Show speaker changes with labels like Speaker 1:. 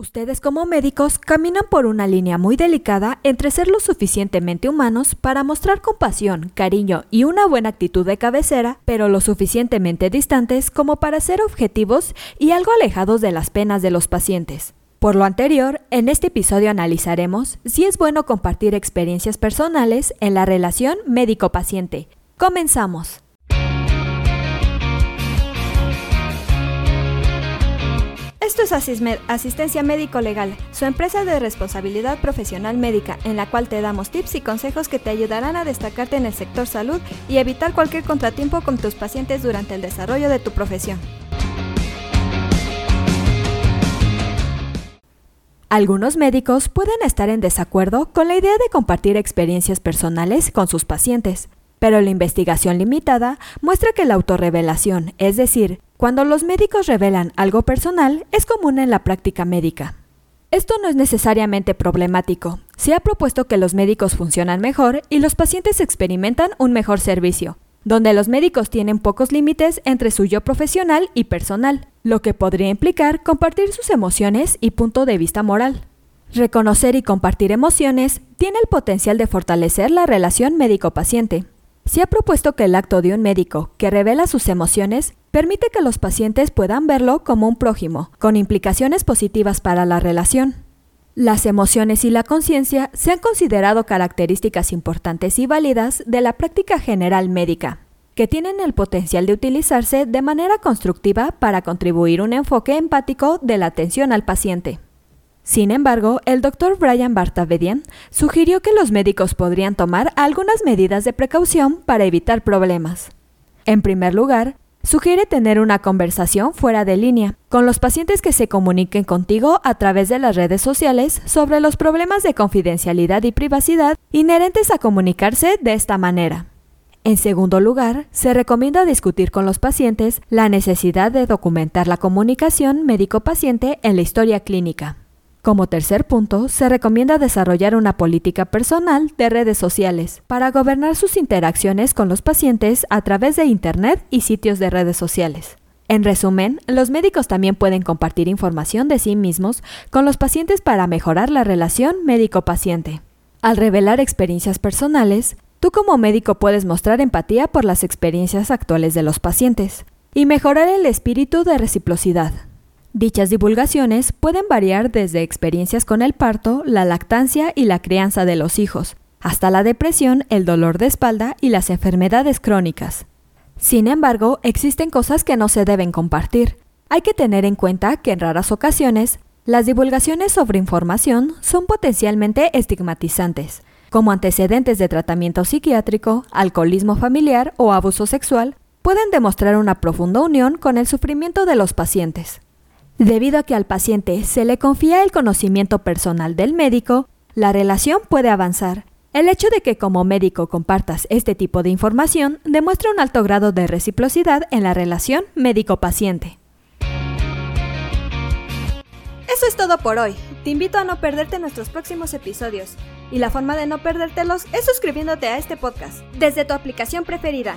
Speaker 1: Ustedes como médicos caminan por una línea muy delicada entre ser lo suficientemente humanos para mostrar compasión, cariño y una buena actitud de cabecera, pero lo suficientemente distantes como para ser objetivos y algo alejados de las penas de los pacientes. Por lo anterior, en este episodio analizaremos si es bueno compartir experiencias personales en la relación médico-paciente. Comenzamos. Esto es Asistencia Médico Legal, su empresa de responsabilidad profesional médica, en la cual te damos tips y consejos que te ayudarán a destacarte en el sector salud y evitar cualquier contratiempo con tus pacientes durante el desarrollo de tu profesión. Algunos médicos pueden estar en desacuerdo con la idea de compartir experiencias personales con sus pacientes, pero la investigación limitada muestra que la autorrevelación, es decir, cuando los médicos revelan algo personal, es común en la práctica médica. Esto no es necesariamente problemático. Se ha propuesto que los médicos funcionan mejor y los pacientes experimentan un mejor servicio, donde los médicos tienen pocos límites entre su yo profesional y personal, lo que podría implicar compartir sus emociones y punto de vista moral. Reconocer y compartir emociones tiene el potencial de fortalecer la relación médico-paciente. Se ha propuesto que el acto de un médico que revela sus emociones permite que los pacientes puedan verlo como un prójimo, con implicaciones positivas para la relación. Las emociones y la conciencia se han considerado características importantes y válidas de la práctica general médica, que tienen el potencial de utilizarse de manera constructiva para contribuir un enfoque empático de la atención al paciente. Sin embargo, el doctor Brian Bartavedian sugirió que los médicos podrían tomar algunas medidas de precaución para evitar problemas. En primer lugar, Sugiere tener una conversación fuera de línea con los pacientes que se comuniquen contigo a través de las redes sociales sobre los problemas de confidencialidad y privacidad inherentes a comunicarse de esta manera. En segundo lugar, se recomienda discutir con los pacientes la necesidad de documentar la comunicación médico-paciente en la historia clínica. Como tercer punto, se recomienda desarrollar una política personal de redes sociales para gobernar sus interacciones con los pacientes a través de Internet y sitios de redes sociales. En resumen, los médicos también pueden compartir información de sí mismos con los pacientes para mejorar la relación médico-paciente. Al revelar experiencias personales, tú como médico puedes mostrar empatía por las experiencias actuales de los pacientes y mejorar el espíritu de reciprocidad. Dichas divulgaciones pueden variar desde experiencias con el parto, la lactancia y la crianza de los hijos, hasta la depresión, el dolor de espalda y las enfermedades crónicas. Sin embargo, existen cosas que no se deben compartir. Hay que tener en cuenta que en raras ocasiones, las divulgaciones sobre información son potencialmente estigmatizantes, como antecedentes de tratamiento psiquiátrico, alcoholismo familiar o abuso sexual, pueden demostrar una profunda unión con el sufrimiento de los pacientes. Debido a que al paciente se le confía el conocimiento personal del médico, la relación puede avanzar. El hecho de que como médico compartas este tipo de información demuestra un alto grado de reciprocidad en la relación médico-paciente. Eso es todo por hoy. Te invito a no perderte nuestros próximos episodios. Y la forma de no perdértelos es suscribiéndote a este podcast desde tu aplicación preferida.